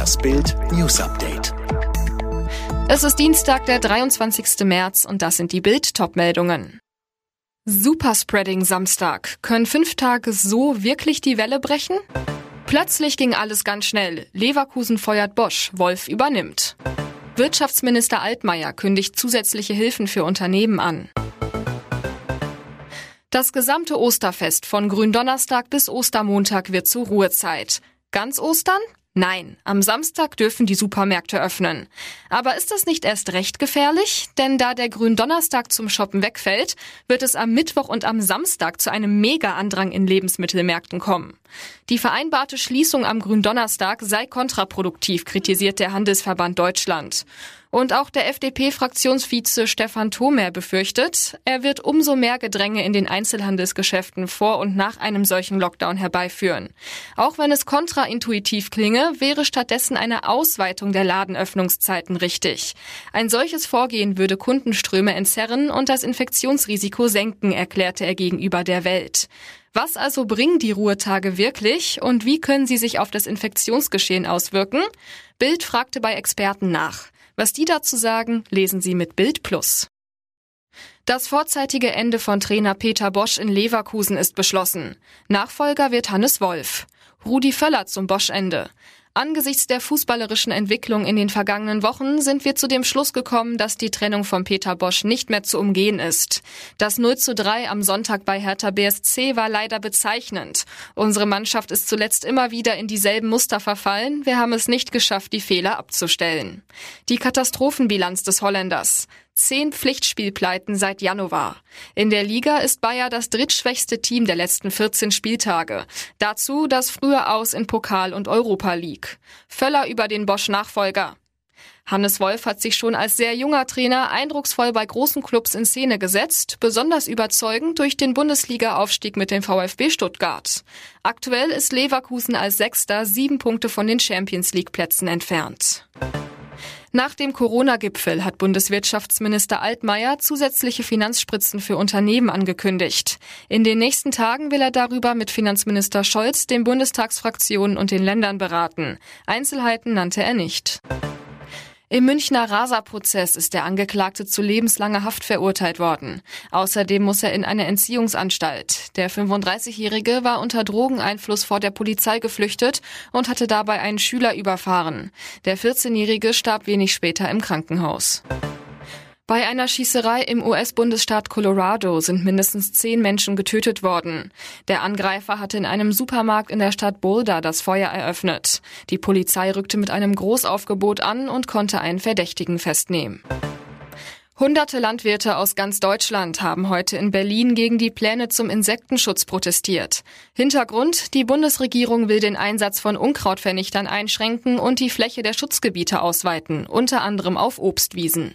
Das Bild News Update. Es ist Dienstag, der 23. März und das sind die Bild Topmeldungen. Superspreading Samstag. Können fünf Tage so wirklich die Welle brechen? Plötzlich ging alles ganz schnell. Leverkusen feuert Bosch, Wolf übernimmt. Wirtschaftsminister Altmaier kündigt zusätzliche Hilfen für Unternehmen an. Das gesamte Osterfest von Gründonnerstag bis Ostermontag wird zur Ruhezeit. Ganz Ostern? Nein, am Samstag dürfen die Supermärkte öffnen. Aber ist das nicht erst recht gefährlich? Denn da der Gründonnerstag zum Shoppen wegfällt, wird es am Mittwoch und am Samstag zu einem Mega-Andrang in Lebensmittelmärkten kommen. Die vereinbarte Schließung am Gründonnerstag sei kontraproduktiv, kritisiert der Handelsverband Deutschland. Und auch der FDP-Fraktionsvize Stefan Thomer befürchtet, er wird umso mehr Gedränge in den Einzelhandelsgeschäften vor und nach einem solchen Lockdown herbeiführen. Auch wenn es kontraintuitiv klinge, wäre stattdessen eine Ausweitung der Ladenöffnungszeiten richtig. Ein solches Vorgehen würde Kundenströme entzerren und das Infektionsrisiko senken, erklärte er gegenüber der Welt. Was also bringen die Ruhetage wirklich und wie können sie sich auf das Infektionsgeschehen auswirken? Bild fragte bei Experten nach. Was die dazu sagen, lesen Sie mit Bild Plus. Das vorzeitige Ende von Trainer Peter Bosch in Leverkusen ist beschlossen. Nachfolger wird Hannes Wolf. Rudi Völler zum Bosch-Ende. Angesichts der fußballerischen Entwicklung in den vergangenen Wochen sind wir zu dem Schluss gekommen, dass die Trennung von Peter Bosch nicht mehr zu umgehen ist. Das 0 zu 3 am Sonntag bei Hertha BSC war leider bezeichnend. Unsere Mannschaft ist zuletzt immer wieder in dieselben Muster verfallen. Wir haben es nicht geschafft, die Fehler abzustellen. Die Katastrophenbilanz des Holländers. Zehn Pflichtspielpleiten seit Januar. In der Liga ist Bayer das drittschwächste Team der letzten 14 Spieltage. Dazu das frühe Aus in Pokal und Europa League. Völler über den Bosch-Nachfolger. Hannes Wolf hat sich schon als sehr junger Trainer eindrucksvoll bei großen Clubs in Szene gesetzt, besonders überzeugend durch den Bundesliga-Aufstieg mit dem VfB Stuttgart. Aktuell ist Leverkusen als Sechster sieben Punkte von den Champions League-Plätzen entfernt. Nach dem Corona-Gipfel hat Bundeswirtschaftsminister Altmaier zusätzliche Finanzspritzen für Unternehmen angekündigt. In den nächsten Tagen will er darüber mit Finanzminister Scholz, den Bundestagsfraktionen und den Ländern beraten. Einzelheiten nannte er nicht. Im Münchner Rasa-Prozess ist der Angeklagte zu lebenslanger Haft verurteilt worden. Außerdem muss er in eine Entziehungsanstalt. Der 35-Jährige war unter Drogeneinfluss vor der Polizei geflüchtet und hatte dabei einen Schüler überfahren. Der 14-Jährige starb wenig später im Krankenhaus. Bei einer Schießerei im US-Bundesstaat Colorado sind mindestens zehn Menschen getötet worden. Der Angreifer hatte in einem Supermarkt in der Stadt Boulder das Feuer eröffnet. Die Polizei rückte mit einem Großaufgebot an und konnte einen Verdächtigen festnehmen. Hunderte Landwirte aus ganz Deutschland haben heute in Berlin gegen die Pläne zum Insektenschutz protestiert. Hintergrund, die Bundesregierung will den Einsatz von Unkrautvernichtern einschränken und die Fläche der Schutzgebiete ausweiten, unter anderem auf Obstwiesen.